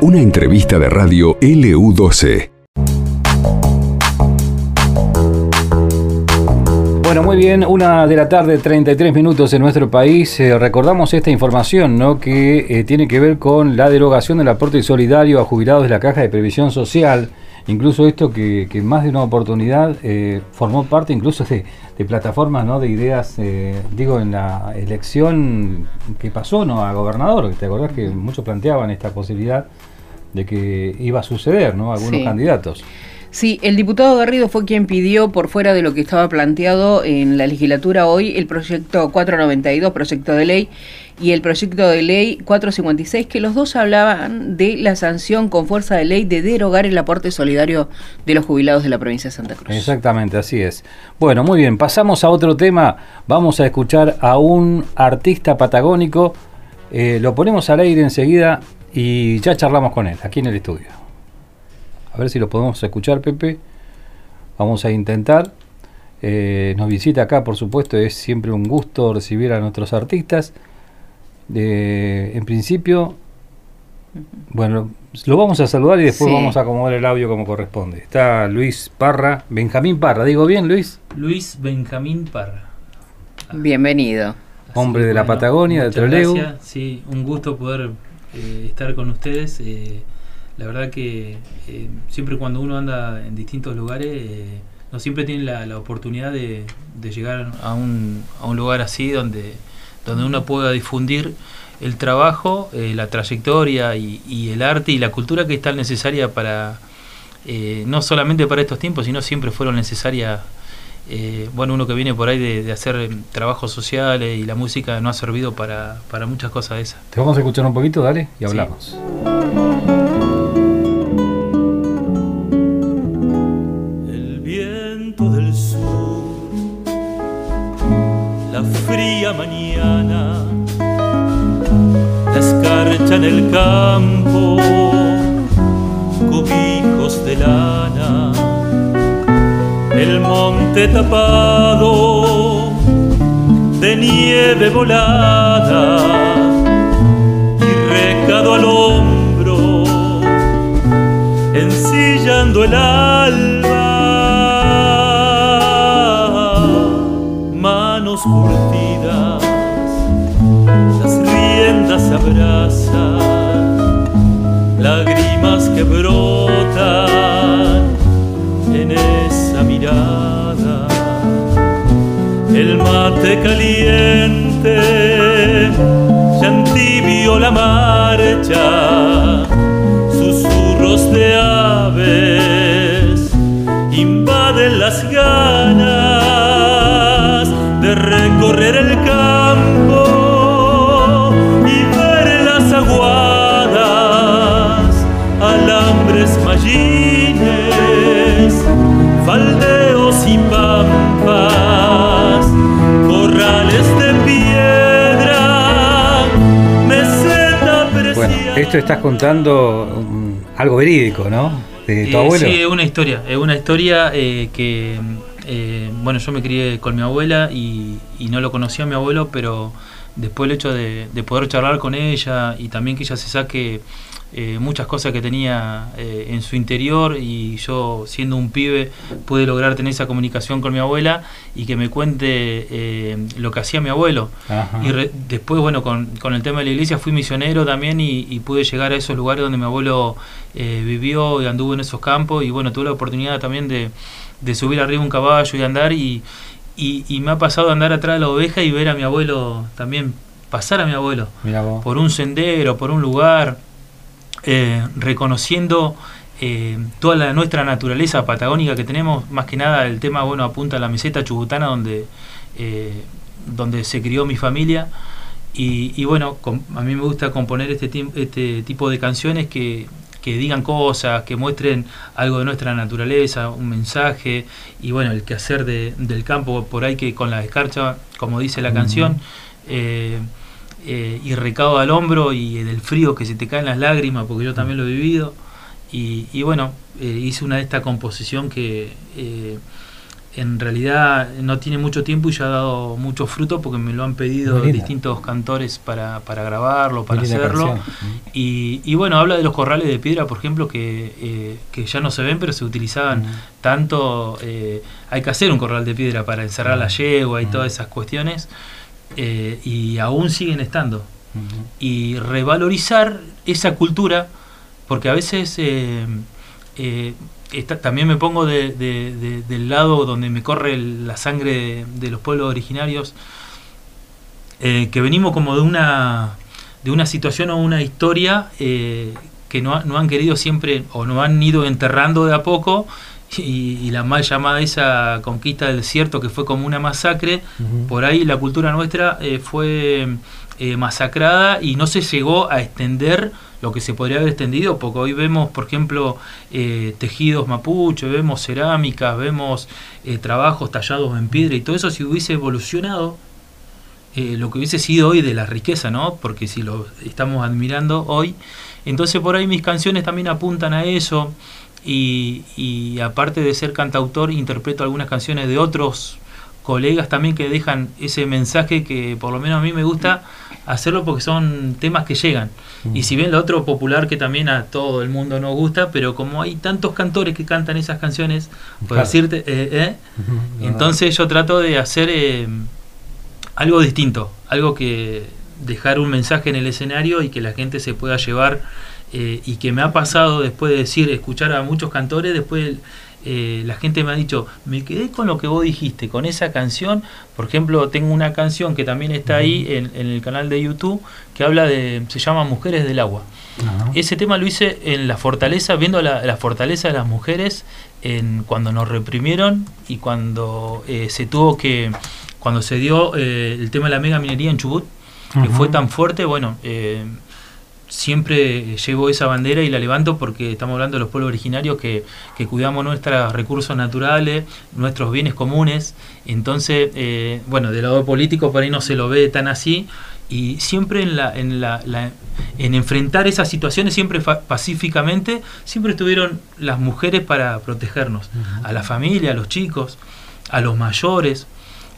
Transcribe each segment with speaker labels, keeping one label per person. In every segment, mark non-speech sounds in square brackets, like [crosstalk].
Speaker 1: Una entrevista de radio LU12.
Speaker 2: Bueno, muy bien, una de la tarde, 33 minutos en nuestro país. Eh, recordamos esta información, ¿no? Que eh, tiene que ver con la derogación del aporte solidario a jubilados de la Caja de Previsión Social. Incluso esto que, que más de una oportunidad eh, formó parte incluso de, de plataformas, ¿no? De ideas, digo, en la elección que pasó, ¿no? A gobernador. ¿Te acordás que muchos planteaban esta posibilidad de que iba a suceder, ¿no? Algunos
Speaker 3: Sí.
Speaker 2: candidatos.
Speaker 3: Sí, el diputado Garrido fue quien pidió, por fuera de lo que estaba planteado en la legislatura hoy, el proyecto 492, proyecto de ley, y el proyecto de ley 456, que los dos hablaban de la sanción con fuerza de ley de derogar el aporte solidario de los jubilados de la provincia de Santa Cruz.
Speaker 2: Exactamente, así es. Bueno, muy bien, pasamos a otro tema. Vamos a escuchar a un artista patagónico. Eh, lo ponemos al aire enseguida y ya charlamos con él, aquí en el estudio. A ver si lo podemos escuchar, Pepe. Vamos a intentar. Eh, nos visita acá, por supuesto, es siempre un gusto recibir a nuestros artistas. Eh, en principio, bueno, lo vamos a saludar y después
Speaker 3: Sí.
Speaker 2: vamos a acomodar el audio como corresponde. Está Luis Parra, Benjamín Parra, digo bien, Luis,
Speaker 4: Luis Benjamín Parra.
Speaker 3: Bienvenido.
Speaker 2: Hombre de la Patagonia, de Trelew.
Speaker 4: gracias. Sí, un gusto poder eh, estar con ustedes. eh, la verdad que eh, siempre cuando uno anda en distintos lugares, eh, no siempre tiene la, la oportunidad de, de llegar a un, a un lugar así donde, donde uno pueda difundir el trabajo, eh, la trayectoria y, y el arte y la cultura que es tan necesaria para, eh, no solamente para estos tiempos, sino siempre fueron necesarias bueno, uno que viene por ahí de, de hacer trabajos sociales y la música no ha servido para, para muchas cosas de esas.
Speaker 2: Te vamos a escuchar un poquito, dale, y
Speaker 4: Sí.
Speaker 2: hablamos.
Speaker 5: El fría mañana, la escarcha en el campo, cubijos de lana, el monte tapado de nieve volada y recado al hombro ensillando el alba, curtidas, las riendas abrazan, lágrimas que brotan en esa mirada, el mate caliente, ya entibio la marcha susurros de aves recorrer el campo y ver las aguadas, alambres mallines, faldeos y pampas, corrales de piedra, meseta
Speaker 2: Bueno,
Speaker 5: preciada.
Speaker 2: esto estás contando um, algo verídico, ¿no? De tu
Speaker 4: Eh,
Speaker 2: abuelo.
Speaker 4: Sí, es una historia, es una historia eh, que, eh, bueno, yo me crié con mi abuela y, y no lo conocía a mi abuelo, pero después el hecho de, de poder charlar con ella y también que ella se saque eh, muchas cosas que tenía eh, en su interior y yo siendo un pibe pude lograr tener esa comunicación con mi abuela y que me cuente eh, lo que hacía mi abuelo.
Speaker 2: Ajá.
Speaker 4: Y re- después, bueno, con, con el tema de la iglesia fui misionero también y, y pude llegar a esos lugares donde mi abuelo vivió y anduvo en esos campos y bueno, tuve la oportunidad también de, de subir arriba un caballo y andar y, y, y me ha pasado andar atrás de la oveja y ver a mi abuelo también, pasar a mi abuelo por un sendero, por un lugar, eh, reconociendo eh, toda la, nuestra naturaleza patagónica que tenemos, más que nada el tema bueno apunta a la meseta chubutana donde, eh, donde se crió mi familia. Y, y bueno, com- a mí me gusta componer este, este tipo de canciones que, que digan cosas, que muestren algo de nuestra naturaleza, un mensaje y bueno, el quehacer de, del campo por ahí que con la escarcha, como dice la canción, eh, eh, y recado al hombro y del frío que se te caen las lágrimas, porque yo también lo he vivido. Y, y bueno, eh, hice una de esta composición que, en realidad no tiene mucho tiempo y ya ha dado mucho fruto porque me lo han pedido distintos cantores para, para grabarlo, para hacerlo. Y, y bueno, habla de los corrales de piedra, por ejemplo, que, eh, que ya no se ven, pero se utilizaban tanto. eh, hay que hacer un corral de piedra para encerrar la yegua y todas esas cuestiones, eh, y aún siguen estando. Y revalorizar esa cultura, porque a veces también me pongo de- de- de- del lado donde me corre el- la sangre de, los pueblos originarios, eh, que venimos como de una, de una situación o una historia eh, que no, ha- no han querido siempre o no han ido enterrando de a poco. Y, y la mal llamada esa conquista del desierto que fue como una masacre, por ahí la cultura nuestra eh, fue eh, masacrada y no se llegó a extender lo que se podría haber extendido, porque hoy vemos, por ejemplo, eh, tejidos mapuche, vemos cerámicas, vemos eh, trabajos tallados en piedra y todo eso si hubiese evolucionado, lo que hubiese sido hoy de la riqueza, ¿no? Porque si lo estamos admirando hoy, entonces por ahí mis canciones también apuntan a eso y aparte de ser cantautor interpreto algunas canciones de otros colegas también que dejan ese mensaje que por lo menos a mí me gusta hacerlo porque son temas que llegan. Y si bien lo otro popular que también a todo el mundo nos gusta, pero como hay tantos cantores que cantan esas canciones, por
Speaker 2: Claro.
Speaker 4: decirte, eh, eh, entonces yo trato de hacer eh, algo distinto, algo que dejar un mensaje en el escenario y que la gente se pueda llevar eh, y que me ha pasado después de decir, escuchar a muchos cantores, después eh, la gente me ha dicho, me quedé con lo que vos dijiste, con esa canción, por ejemplo, tengo una canción que también está ahí en, en el canal de YouTube que habla de, se llama Mujeres del Agua. Ese tema lo hice en la fortaleza, viendo la, la fortaleza de las mujeres en cuando nos reprimieron y cuando eh, se tuvo que, cuando se dio eh, el tema de la mega minería en Chubut, que fue tan fuerte, bueno, eh, siempre llevo esa bandera y la levanto porque estamos hablando de los pueblos originarios que, que cuidamos nuestros recursos naturales, nuestros bienes comunes. Entonces, eh, bueno, del lado político por ahí no se lo ve tan así. Y siempre en, la, en, la, la- en enfrentar esas situaciones, siempre fa- pacíficamente, siempre estuvieron las mujeres para protegernos. A la familia, a los chicos, a los mayores,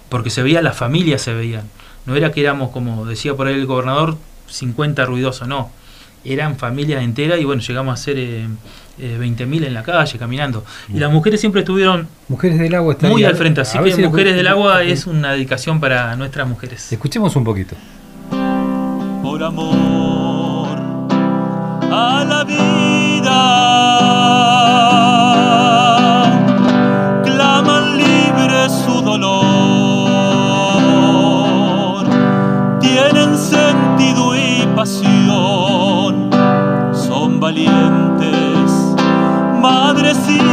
Speaker 4: porque se veía, las familias se veían. No era que éramos, como decía por ahí el gobernador, 50 ruidosos, no. Eran familias enteras y bueno, llegamos a ser eh, eh, 20.000 en la calle caminando. Y las mujeres siempre estuvieron
Speaker 2: Mujeres del agua está
Speaker 4: muy al frente, así que
Speaker 2: si
Speaker 4: Mujeres del Agua es una dedicación para nuestras mujeres.
Speaker 2: Escuchemos un poquito.
Speaker 5: por amor a la vida. Madres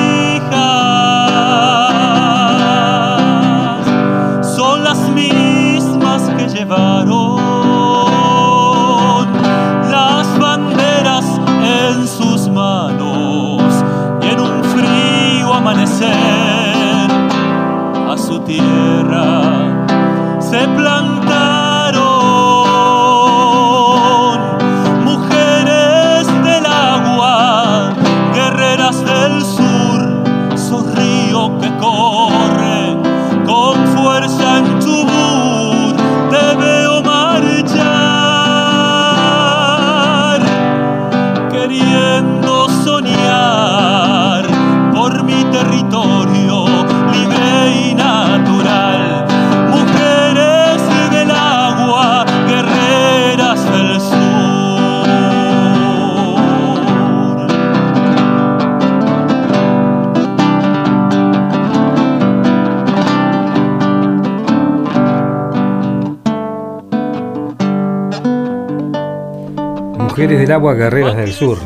Speaker 5: Mujeres del agua, guerreras del sur.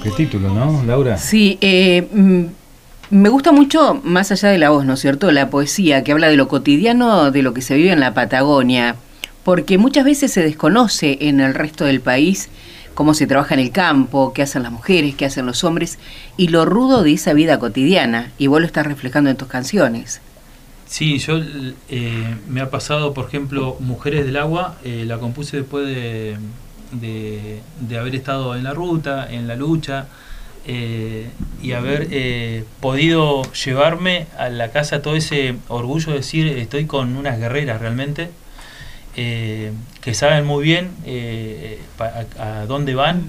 Speaker 2: Qué título, ¿no, Laura?
Speaker 3: Sí, eh, mm, me gusta mucho, más allá de la voz, ¿no es cierto?, la poesía que habla de lo cotidiano, de lo que se vive en la Patagonia, porque muchas veces se desconoce en el resto del país cómo se trabaja en el campo, qué hacen las mujeres, qué hacen los hombres, y lo rudo de esa vida cotidiana, y vos lo estás reflejando en tus canciones.
Speaker 4: Sí, yo eh, me ha pasado, por ejemplo, Mujeres del Agua, eh, la compuse después de, de, haber estado en la ruta, en la lucha, eh, y haber eh, podido llevarme a la casa todo ese orgullo de decir estoy con unas guerreras realmente eh, que saben muy bien eh, a, a dónde van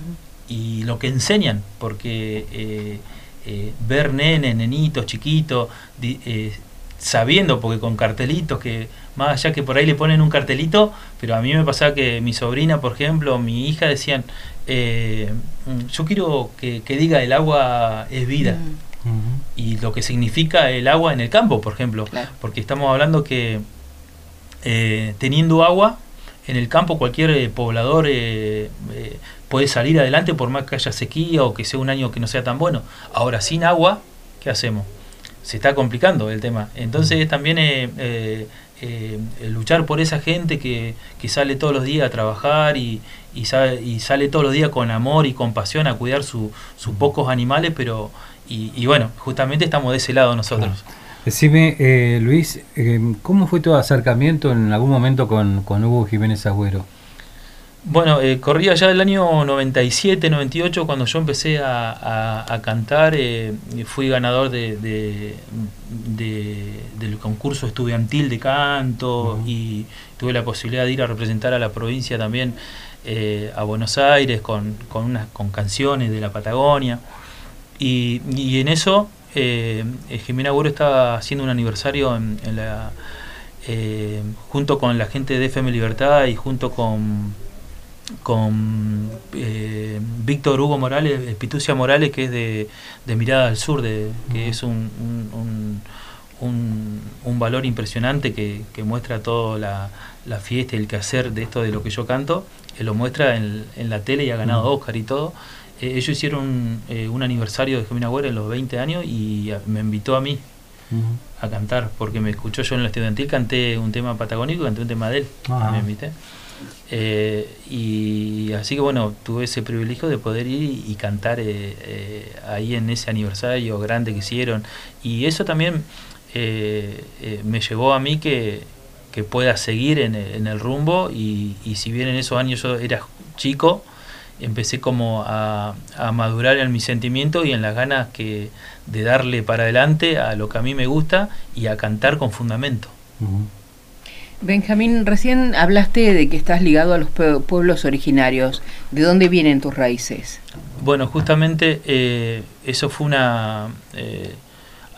Speaker 4: y lo que enseñan porque ver nenes, nenitos, chiquitos sabiendo porque con cartelitos que más allá que por ahí le ponen un cartelito pero a mí me pasaba que mi sobrina por ejemplo mi hija decían eh, mm, yo quiero que, que diga el agua es vida
Speaker 3: Mm,
Speaker 4: y lo que significa el agua en el campo, por ejemplo.
Speaker 3: Claro.
Speaker 4: Porque estamos hablando que eh, teniendo agua en el campo cualquier eh, poblador eh, eh, puede salir adelante por más que haya sequía o que sea un año que no sea tan bueno. Ahora sin agua, ¿qué hacemos? Se está complicando el tema. Entonces también eh, eh, eh, luchar por esa gente que, que sale todos los días a trabajar y, y, sale todos los días con amor y compasión a cuidar su- sus pocos animales, pero y, y bueno, justamente estamos de ese lado nosotros.
Speaker 2: Decime, eh, Luis, eh, ¿cómo fue tu acercamiento en algún momento con, con Hugo Jiménez Agüero?
Speaker 4: Bueno, eh, corría ya el año 97, 98, cuando yo empecé a, a- a cantar, eh, fui ganador de, de- de- del concurso estudiantil de canto y tuve la posibilidad de ir a representar a la provincia también eh, a Buenos Aires con, con, unas, con canciones de la Patagonia. Y, y en eso, eh, Jimena Agüero estaba haciendo un aniversario en, en la, junto con la gente de FM Libertad y junto con, con eh, Víctor Hugo Morales, eh, Pitucia Morales, que es de, de Mirada al Sur, de, que es un, un, un- un- valor impresionante que, que muestra toda la, la fiesta y el quehacer de esto de lo que yo canto. Él lo muestra en, en la tele y ha ganado. Oscar y todo. Eh, ellos hicieron eh, un aniversario de Jimena Agüero en los 20 años y a- me invitó a mí a cantar, porque me escuchó yo en el estudiantil, canté un tema patagónico y canté un tema de él,
Speaker 2: Ah.
Speaker 4: me invité. Eh, y así que bueno, tuve ese privilegio de poder ir y, cantar eh, eh, ahí en ese aniversario grande que hicieron. Y eso también me llevó a mí que, que pueda seguir en, el- en el rumbo y, si bien en esos años yo era chico, empecé como a, madurar en mi sentimiento y en las ganas que de darle para adelante a lo que a mí me gusta y a cantar con fundamento.
Speaker 3: Benjamín, recién hablaste de que estás ligado a los pue- pueblos originarios. ¿De dónde vienen tus raíces?
Speaker 4: Bueno, justamente eh, eso fue una... eh,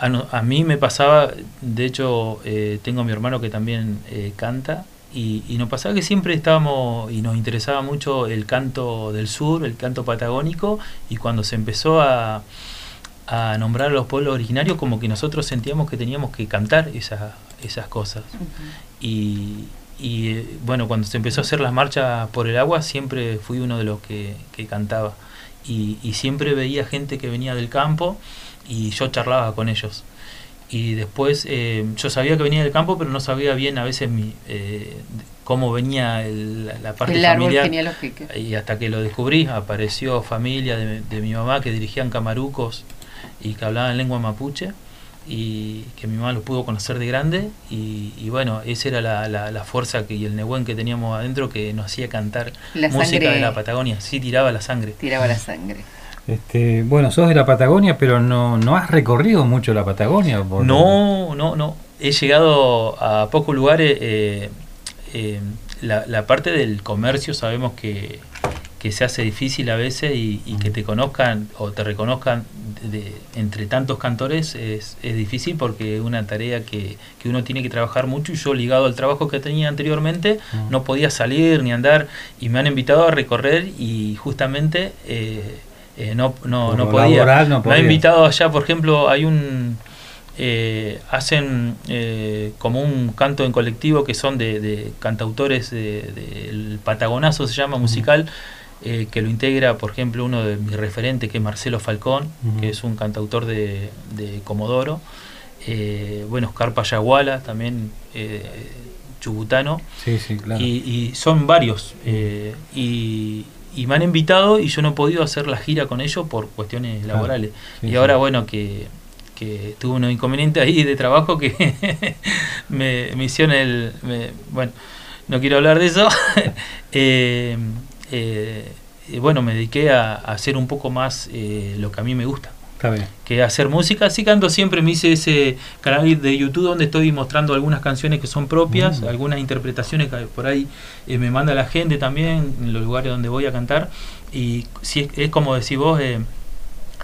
Speaker 4: a mí me pasaba, de hecho eh, tengo a mi hermano que también eh, canta y, y nos pasaba que siempre estábamos y nos interesaba mucho el canto del sur, el canto patagónico y cuando se empezó a, a nombrar a los pueblos originarios como que nosotros sentíamos que teníamos que cantar esas, esas cosas. Y, y, bueno, cuando se empezó a hacer las marchas por el agua, siempre fui uno de los que, que cantaba. Y, y siempre veía gente que venía del campo y yo charlaba con ellos. Y después eh, yo sabía que venía del campo, pero no sabía bien a veces mi, eh, cómo venía el- la, la parte
Speaker 3: El
Speaker 4: familiar. Y hasta que lo descubrí, apareció familia de, de mi mamá que dirigían camarucos y que hablaban lengua mapuche y que mi mamá los pudo conocer de grande y, y bueno, esa era la, la, la fuerza que, y el nehuén que teníamos adentro que nos hacía cantar
Speaker 3: La
Speaker 4: música
Speaker 3: sangre-
Speaker 4: de la Patagonia, sí tiraba la sangre.
Speaker 3: Tiraba la sangre.
Speaker 2: Este, bueno, sos de la Patagonia, pero no, no has recorrido mucho la Patagonia. por-
Speaker 4: No, no, no. He llegado a pocos lugares. eh, eh, la, la parte del comercio sabemos que, que se hace difícil a veces y, y que te conozcan o te reconozcan de- entre tantos cantores es, es difícil porque es una tarea que, que uno tiene que trabajar mucho y yo ligado al trabajo que tenía anteriormente
Speaker 2: Mm.
Speaker 4: no podía salir ni andar y me han invitado a recorrer y justamente eh, eh, no, no, no podía.
Speaker 2: laboral no
Speaker 4: Me ha
Speaker 2: podías.
Speaker 4: invitado allá, por ejemplo, hay un... eh, hacen eh, como un canto en colectivo que son de, de cantautores de- del Patagonazo, se llama musical, eh, que lo integra, por ejemplo, uno de mis referentes, que es Marcelo Falcón, que es un cantautor de, de Comodoro. Eh, bueno, Oscar Payaguala, también eh, chubutano.
Speaker 2: Sí, sí, claro.
Speaker 4: Y, y son varios. eh, y, y me han invitado y yo no he podido hacer la gira con ellos por cuestiones
Speaker 2: Claro,
Speaker 4: laborales.
Speaker 2: sí,
Speaker 4: y
Speaker 2: sí.
Speaker 4: ahora, bueno, que, que tuve unos inconvenientes ahí de trabajo que [laughs] me, me hicieron el... me- bueno, no quiero hablar de eso. [laughs] Eh, eh, bueno, me dediqué a, a hacer un poco más eh, lo que a mí me gusta
Speaker 2: Está bien.
Speaker 4: que hacer música. Así que ando siempre, me hice ese canal de YouTube donde estoy mostrando algunas canciones que son propias,
Speaker 2: Mm.
Speaker 4: algunas interpretaciones que por ahí eh, me manda la gente también, en los lugares donde voy a cantar. Y si es, es como decís vos, he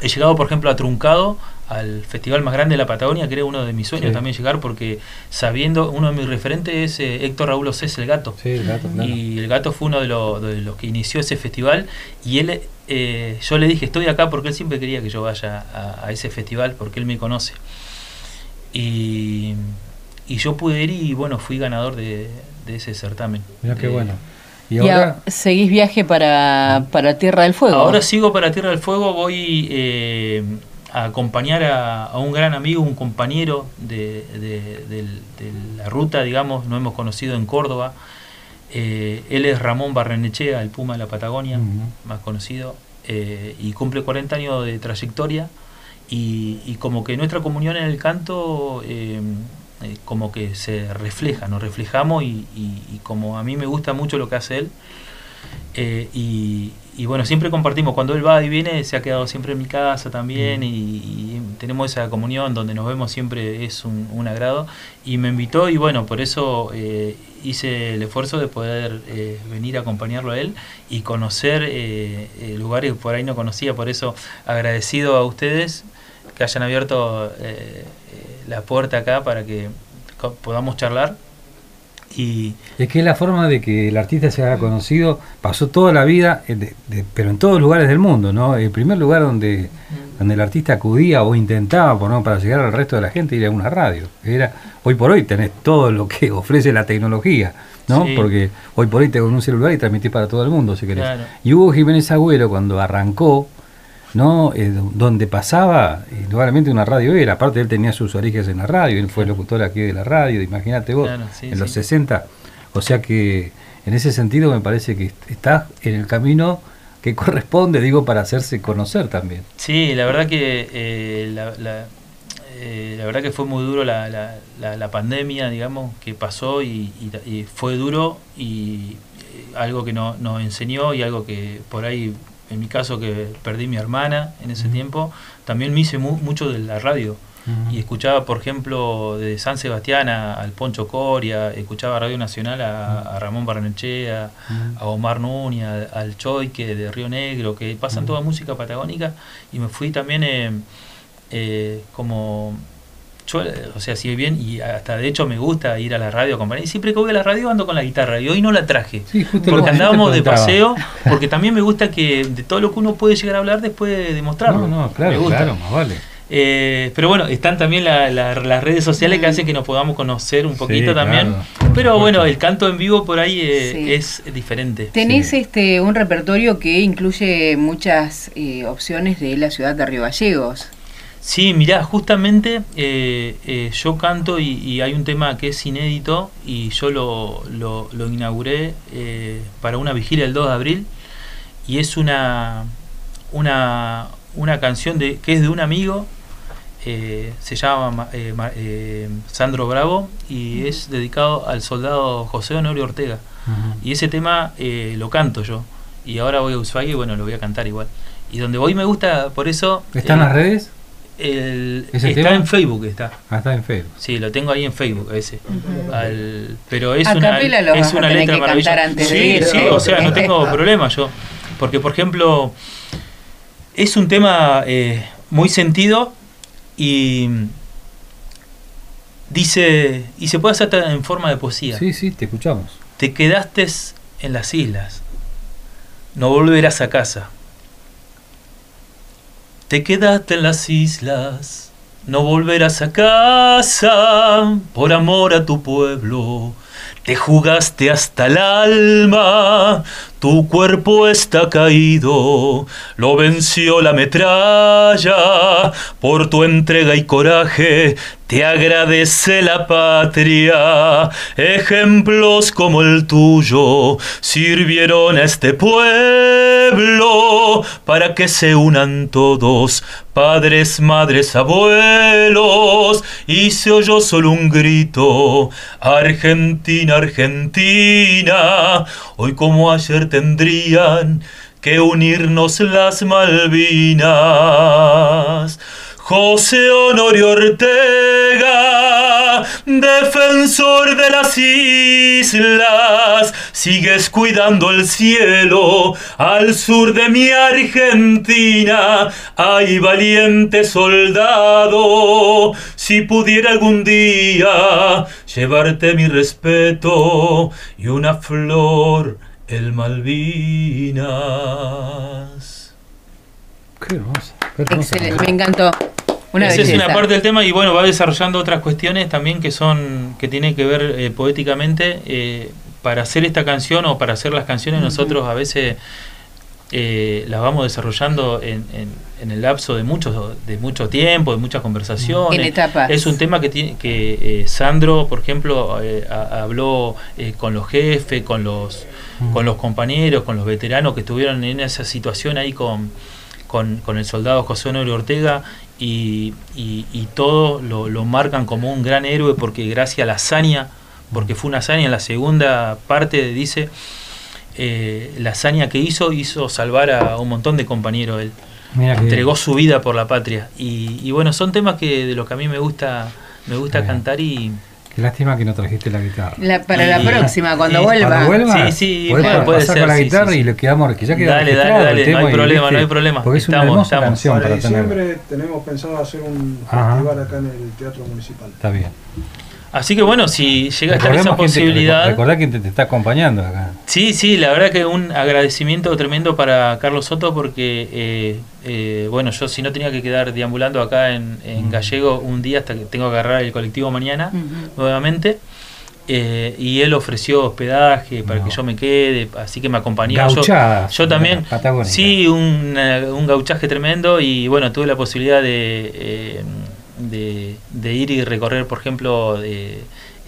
Speaker 4: llegado, por ejemplo, a Truncado, al festival más grande de la Patagonia, que era uno de mis sueños
Speaker 2: Sí.
Speaker 4: también llegar, porque sabiendo, uno de mis referentes es eh, Héctor Raúl Océs, el gato.
Speaker 2: Sí, el gato, claro.
Speaker 4: Y el gato fue uno de, los- de los que inició ese festival. Y él, eh, yo le dije, estoy acá porque él siempre quería que yo vaya a, a ese festival porque él me conoce. Y, y yo pude ir y bueno, fui ganador de, de ese certamen.
Speaker 2: Mira qué
Speaker 4: Eh,
Speaker 2: bueno. Y ahora
Speaker 3: seguís viaje para, para Tierra del Fuego.
Speaker 4: Ahora sigo para Tierra del Fuego, voy eh, a acompañar a, a un gran amigo, un compañero de, de- del- de la ruta, digamos, nos hemos conocido en Córdoba. Eh, él es Ramón Barrenechea, el Puma de la Patagonia, más conocido, eh, y cumple 40 años de trayectoria. Y, y como que nuestra comunión en el canto, eh, como que se refleja, nos reflejamos y, y- y como a mí me gusta mucho lo que hace él, y, y bueno, siempre compartimos, cuando él va y viene, se ha quedado siempre en mi casa también y, y tenemos esa comunión donde nos vemos siempre, es un, un agrado. Y me invitó y bueno, por eso eh, hice el esfuerzo de poder eh, venir a acompañarlo a él y conocer eh, eh, lugares que por ahí no conocía, por eso agradecido a ustedes que hayan abierto eh, la puerta acá para que podamos charlar. Y,
Speaker 2: es que es la forma de que el artista se haga conocido, pasó toda la vida, eh, de- de- pero en todos lugares del mundo, ¿no? El primer lugar donde, donde el artista acudía o intentaba, por no, para llegar al resto de la gente, ir a una radio. Era, hoy por hoy tenés todo lo que [laughs] ofrece la tecnología, ¿no?
Speaker 4: Sí.
Speaker 2: Porque hoy por hoy tengo un celular y transmitís para todo el mundo, si querés.
Speaker 4: Claro.
Speaker 2: Y Hugo Jiménez Agüero, cuando arrancó, ¿no? Eh, do- donde pasaba, indudablemente una radio era, aparte él tenía sus orígenes en la radio, él fue locutor aquí de la radio, imagínate vos,
Speaker 4: Claro, sí,
Speaker 2: en los
Speaker 4: sí.
Speaker 2: 60, o sea que en ese sentido me parece que est- está en el camino que corresponde, digo, para hacerse conocer también.
Speaker 4: Sí, la verdad que eh, la, la- eh, la verdad que fue muy duro la, la- la- la pandemia, digamos, que pasó y, y- y fue duro y eh, algo que no- nos enseñó y algo que por ahí, en mi caso que perdí mi hermana en ese tiempo, también me hice mu- mucho de la radio. Y escuchaba, por ejemplo, de San Sebastián a- al Poncho Coria, escuchaba Radio Nacional a, a Ramón Barnechea, a Omar Núñez, al Choique de Río Negro, que pasan toda música patagónica, y me fui también eh, eh, como... Yo, o sea, si bien, y hasta de hecho me gusta ir a la radio a acompañar, y siempre que voy a la radio ando con la guitarra, y hoy no la traje.
Speaker 2: Sí, justo lo-
Speaker 4: porque andábamos de paseo, porque también me gusta que de todo lo que uno puede llegar a hablar después demostrarlo.
Speaker 2: No, no,
Speaker 4: Me
Speaker 2: claro,
Speaker 4: gusta.
Speaker 2: claro, más vale.
Speaker 4: Eh, pero bueno, están también la- la- las redes sociales que hacen que nos podamos conocer un poquito
Speaker 2: Sí,
Speaker 4: también.
Speaker 2: claro,
Speaker 4: pero bueno, el canto en vivo por ahí eh,
Speaker 3: Sí.
Speaker 4: es diferente.
Speaker 3: Tenés
Speaker 2: Sí.
Speaker 3: este un repertorio que incluye muchas eh, opciones de la ciudad de Río Gallegos.
Speaker 4: Sí, mirá, justamente eh, eh, yo canto y, y hay un tema que es inédito y yo lo, lo, lo inauguré eh, para una vigilia el 2 de abril y es una, una, una canción de, que es de un amigo, eh, se llama Ma- eh, Sandro Bravo y es dedicado al soldado José Honorio Ortega. Y ese tema eh, lo canto yo. Y ahora voy a Ushuaia y bueno, lo voy a cantar igual. Y donde voy me gusta, por eso...
Speaker 2: ¿Está en
Speaker 4: eh,
Speaker 2: las redes?
Speaker 4: El-
Speaker 2: ¿Ese
Speaker 4: está
Speaker 2: tema?
Speaker 4: en Facebook, está.
Speaker 2: Ah, está en Facebook.
Speaker 4: Sí, lo tengo ahí en Facebook ese. Al- pero es
Speaker 3: A
Speaker 4: una, es
Speaker 3: vas a
Speaker 4: una
Speaker 3: tener
Speaker 4: letra maravillosa.
Speaker 3: antes de
Speaker 4: sí,
Speaker 3: ir,
Speaker 4: sí,
Speaker 3: ¿no?
Speaker 4: o sea, no tengo [laughs] problema yo. Porque, por ejemplo, es un tema eh, muy sentido y dice, y se puede hacer en forma de poesía.
Speaker 2: Sí, sí, te escuchamos.
Speaker 4: Te quedaste en las islas, no volverás a casa. Te quedaste en las islas, no volverás a casa por amor a tu pueblo. Te jugaste hasta el alma, tu cuerpo está caído, lo venció la metralla, por tu entrega y coraje te agradece la patria. Ejemplos como el tuyo sirvieron a este pueblo para que se unan todos, padres, madres, abuelos, y se oyó solo un grito, Argentina, Argentina, hoy como ayer tendrían
Speaker 5: que unirnos las Malvinas. José Honorio Ortega, defensor de las islas, sigues cuidando el cielo al sur de mi Argentina. Ay, valiente soldado, si pudiera algún día llevarte mi respeto y una flor, el Malvinas.
Speaker 2: Qué hermoso. qué hermoso.
Speaker 3: Excelente, me encantó. Una
Speaker 4: Esa es una parte del tema y bueno, va desarrollando otras cuestiones también que son que tienen que ver eh, poéticamente. eh, para hacer esta canción o para hacer las canciones nosotros a veces eh, las vamos desarrollando en, en- en el lapso de mucho, de mucho tiempo, de muchas conversaciones.
Speaker 3: En etapas.
Speaker 4: Es un tema que tiene que eh, Sandro, por ejemplo, eh, ha- habló eh, con los jefes, con los con los compañeros, con los veteranos que estuvieron en esa situación ahí con, con, con el soldado José Honorio Ortega y, y, y todos lo, lo marcan como un gran héroe porque gracias a la hazaña, porque fue una hazaña, en la segunda parte dice, eh, la hazaña que hizo hizo salvar a un montón de compañeros. Él
Speaker 2: Mira que-
Speaker 4: entregó su vida por la patria. Y, y bueno son temas que de los que a mí me gusta me gusta cantar y
Speaker 2: lástima que no trajiste la guitarra.
Speaker 3: La- para la próxima, cuando
Speaker 4: y-
Speaker 3: vuelva.
Speaker 2: Cuando vuelva,
Speaker 4: Sí, sí,
Speaker 2: podés
Speaker 4: puede- puede
Speaker 2: pasar
Speaker 4: ser,
Speaker 2: con la guitarra
Speaker 4: sí, sí.
Speaker 2: y lo quedamos, que ya queda
Speaker 4: Dale, dale, dale, no hay problema,
Speaker 2: ¿viste?
Speaker 4: no hay problema.
Speaker 2: Porque es una
Speaker 4: Estamos,
Speaker 2: hermosa
Speaker 4: estamos.
Speaker 2: canción
Speaker 6: Para
Speaker 2: para tener.
Speaker 6: diciembre tenemos pensado hacer un
Speaker 2: Ajá.
Speaker 6: festival acá en el Teatro Municipal.
Speaker 2: Está bien.
Speaker 4: Así que bueno si llega a estar esa
Speaker 2: te-
Speaker 4: posibilidad
Speaker 2: recordá quién te, te está acompañando acá.
Speaker 4: Sí, sí, la verdad que un agradecimiento tremendo para Carlos Soto porque, eh, eh, bueno, yo si no tenía que quedar deambulando acá en, en Gallego un día hasta que tengo que agarrar el colectivo mañana nuevamente. eh, y él ofreció hospedaje para
Speaker 2: No.
Speaker 4: que yo me quede, así que me acompañó. Yo-
Speaker 2: Gauchada,
Speaker 4: Yo, también, sí, un, eh, un gauchaje tremendo y bueno, tuve la posibilidad de, eh, de, de ir y recorrer, por ejemplo,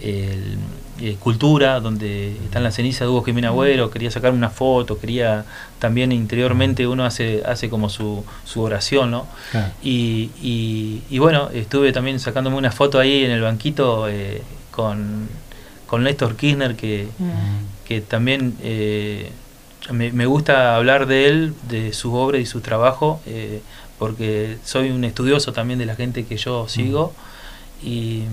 Speaker 4: el- eh, Cultura, donde están las cenizas de Hugo Jiménez Agüero, quería sacarme una foto, quería también interiormente uno hace, hace como su, su oración, ¿no?
Speaker 2: Claro.
Speaker 4: Y, y, y bueno, estuve también sacándome una foto ahí en el banquito eh, con, con Néstor Kirchner, que, que también eh, me, me gusta hablar de él, de sus obras y su trabajo, eh, porque soy un estudioso también de la gente que yo sigo y,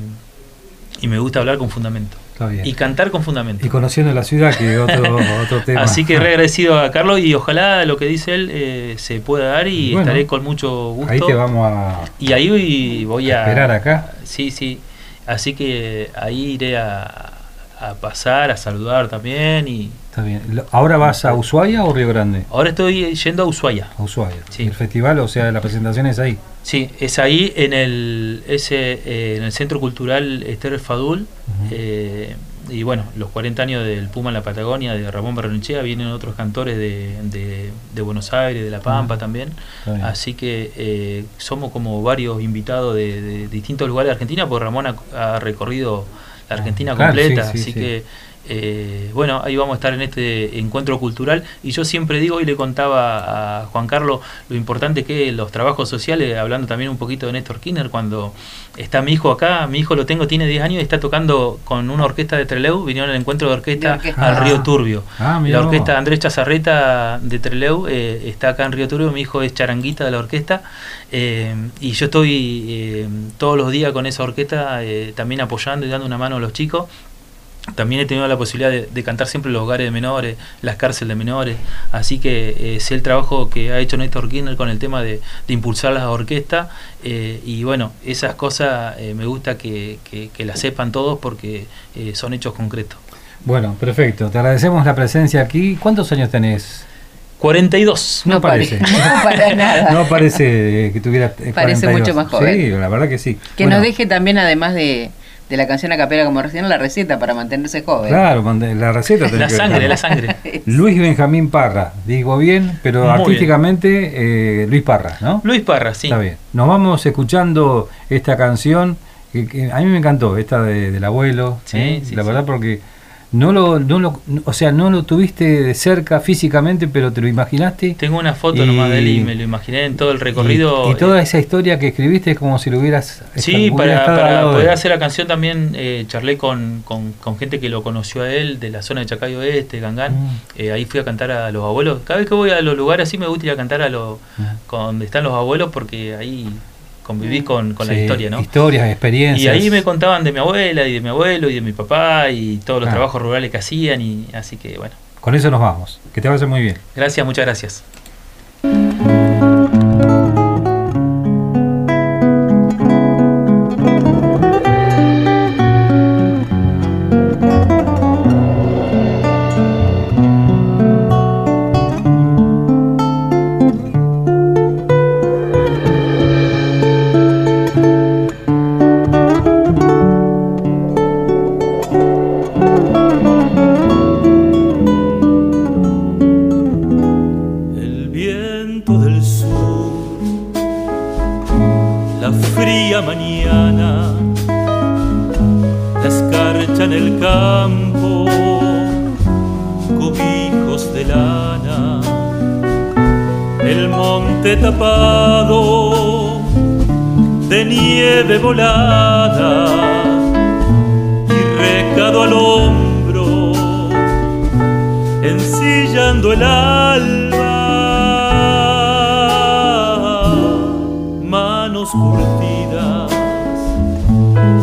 Speaker 4: y me gusta hablar con fundamento.
Speaker 2: Está bien.
Speaker 4: Y cantar con fundamento.
Speaker 2: Y conociendo la ciudad, que otro, [laughs] otro tema.
Speaker 4: Así que re agradecido a Carlos y ojalá lo que dice él eh, se pueda dar y
Speaker 2: Bueno,
Speaker 4: estaré con mucho gusto.
Speaker 2: Ahí te vamos a
Speaker 4: Y ahí voy a...
Speaker 2: esperar acá.
Speaker 4: Sí, sí. Así que ahí iré a, a pasar, a saludar también. y
Speaker 2: Está bien. Lo- ¿Ahora vas a Ushuaia o Río Grande?
Speaker 4: Ahora estoy yendo a Ushuaia.
Speaker 2: A Ushuaia.
Speaker 4: Sí.
Speaker 2: El festival, o sea, la presentación es ahí.
Speaker 4: Sí, es ahí en el, ese, eh, en el Centro Cultural Esther Fadul. Eh, y bueno, los 40 años del Puma en la Patagonia de Ramón Barrenechea, vienen otros cantores de, de, de Buenos Aires, de La Pampa también. Así que eh, somos como varios invitados de, de distintos lugares de Argentina, porque Ramón ha, ha recorrido la Argentina completa.
Speaker 2: sí, sí,
Speaker 4: así
Speaker 2: sí.
Speaker 4: que eh, bueno, ahí vamos a estar en este encuentro cultural. Y yo siempre digo, y le contaba a Juan Carlos lo importante que es los trabajos sociales, hablando también un poquito de Néstor Kirchner, cuando está mi hijo acá, mi hijo lo tengo, tiene 10 años y está tocando con una orquesta de Treleu, vinieron al encuentro de orquesta, al
Speaker 2: Ah.
Speaker 4: Río Turbio.
Speaker 2: Ah,
Speaker 4: la orquesta Andrés Chazarreta de Treleu eh, está acá en Río Turbio, mi hijo es charanguita de la orquesta eh, y yo estoy eh, todos los días con esa orquesta eh, también apoyando y dando una mano a los chicos. También he tenido la posibilidad de, de cantar siempre en los hogares de menores, las cárceles de menores, así que eh, sé el trabajo que ha hecho Néstor Kirchner con el tema de, de impulsar las orquestas eh, y bueno, esas cosas eh, me gusta que, que- que las sepan todos porque eh, son hechos concretos.
Speaker 2: Bueno, perfecto. Te agradecemos la presencia aquí. ¿Cuántos años tenés?
Speaker 4: 42.
Speaker 2: No,
Speaker 3: No
Speaker 2: parece.
Speaker 3: pare- [laughs] no para nada.
Speaker 2: No parece que tuviera. eh,
Speaker 3: Parece
Speaker 2: 42.
Speaker 3: mucho más joven.
Speaker 2: Sí, la verdad que sí.
Speaker 3: Que
Speaker 2: Bueno,
Speaker 3: nos deje también, además de, de la canción a capela como recién, la receta para mantenerse joven.
Speaker 2: Claro, la receta.
Speaker 4: La
Speaker 2: que-
Speaker 4: sangre, la sangre. [laughs]
Speaker 2: Luis Benjamín Parra, digo bien, pero
Speaker 4: Muy bien.
Speaker 2: artísticamente eh, Luis Parra, ¿no?
Speaker 4: Luis Parra, sí.
Speaker 2: Está bien. Nos vamos escuchando esta canción que, que a mí me encantó, esta de- del abuelo.
Speaker 4: Sí,
Speaker 2: ¿eh?
Speaker 4: sí,
Speaker 2: la
Speaker 4: sí.
Speaker 2: verdad porque no lo, no lo, o sea, no lo tuviste de cerca físicamente, pero te lo imaginaste.
Speaker 3: Tengo una foto
Speaker 2: Y-
Speaker 3: nomás de él y me lo imaginé en todo el recorrido.
Speaker 2: Y, y toda
Speaker 3: eh,
Speaker 2: esa historia que escribiste es como si lo hubieras.
Speaker 3: Sí, para, para
Speaker 2: de
Speaker 3: poder hacer la canción también eh, charlé con, con, con gente que lo conoció a él de la zona de Chacayo Oeste, Gangán.
Speaker 2: Mm.
Speaker 3: Eh, ahí fui a cantar a los abuelos. Cada vez que voy a los lugares así me gusta ir a cantar a los
Speaker 2: Mm.
Speaker 3: con donde están los abuelos porque ahí convivís con, con la historia, ¿no?
Speaker 2: Historias, experiencias.
Speaker 3: Y ahí me contaban de mi abuela y de mi abuelo y de mi papá y todos los
Speaker 2: Ah.
Speaker 3: trabajos rurales que hacían y así que bueno.
Speaker 2: Con eso nos vamos. Que te vaya muy bien.
Speaker 3: Gracias, muchas gracias.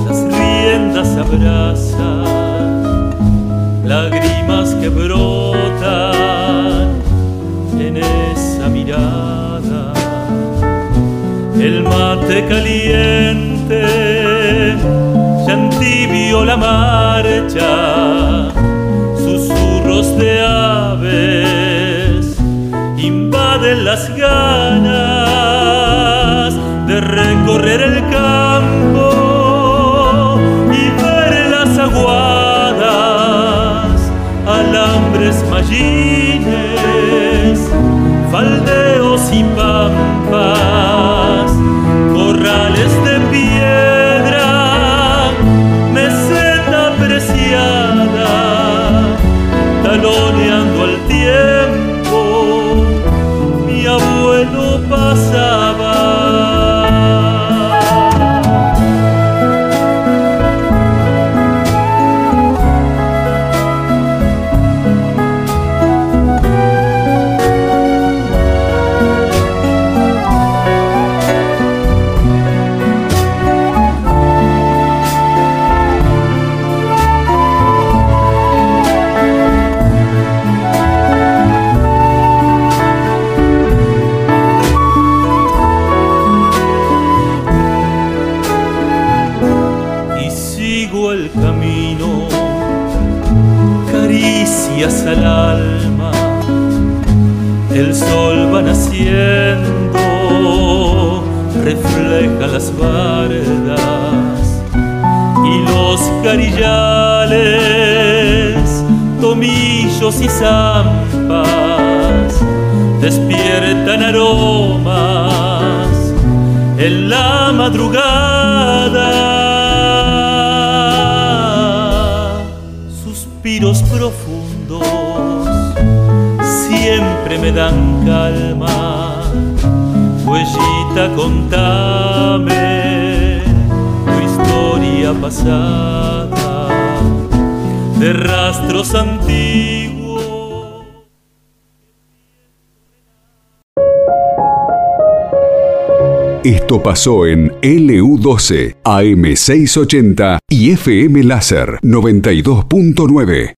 Speaker 4: Las riendas abrazan, lágrimas que brotan en esa mirada, el mate caliente, ya tibio la marcha refleja las bardas y los carillales, tomillos y zampas despiertan aromas en la madrugada. Suspiros profundos siempre me dan calma. Huellita, contame tu historia pasada de rastros antiguos.
Speaker 1: Esto pasó en LU12, AM680 y FM Láser 92.9.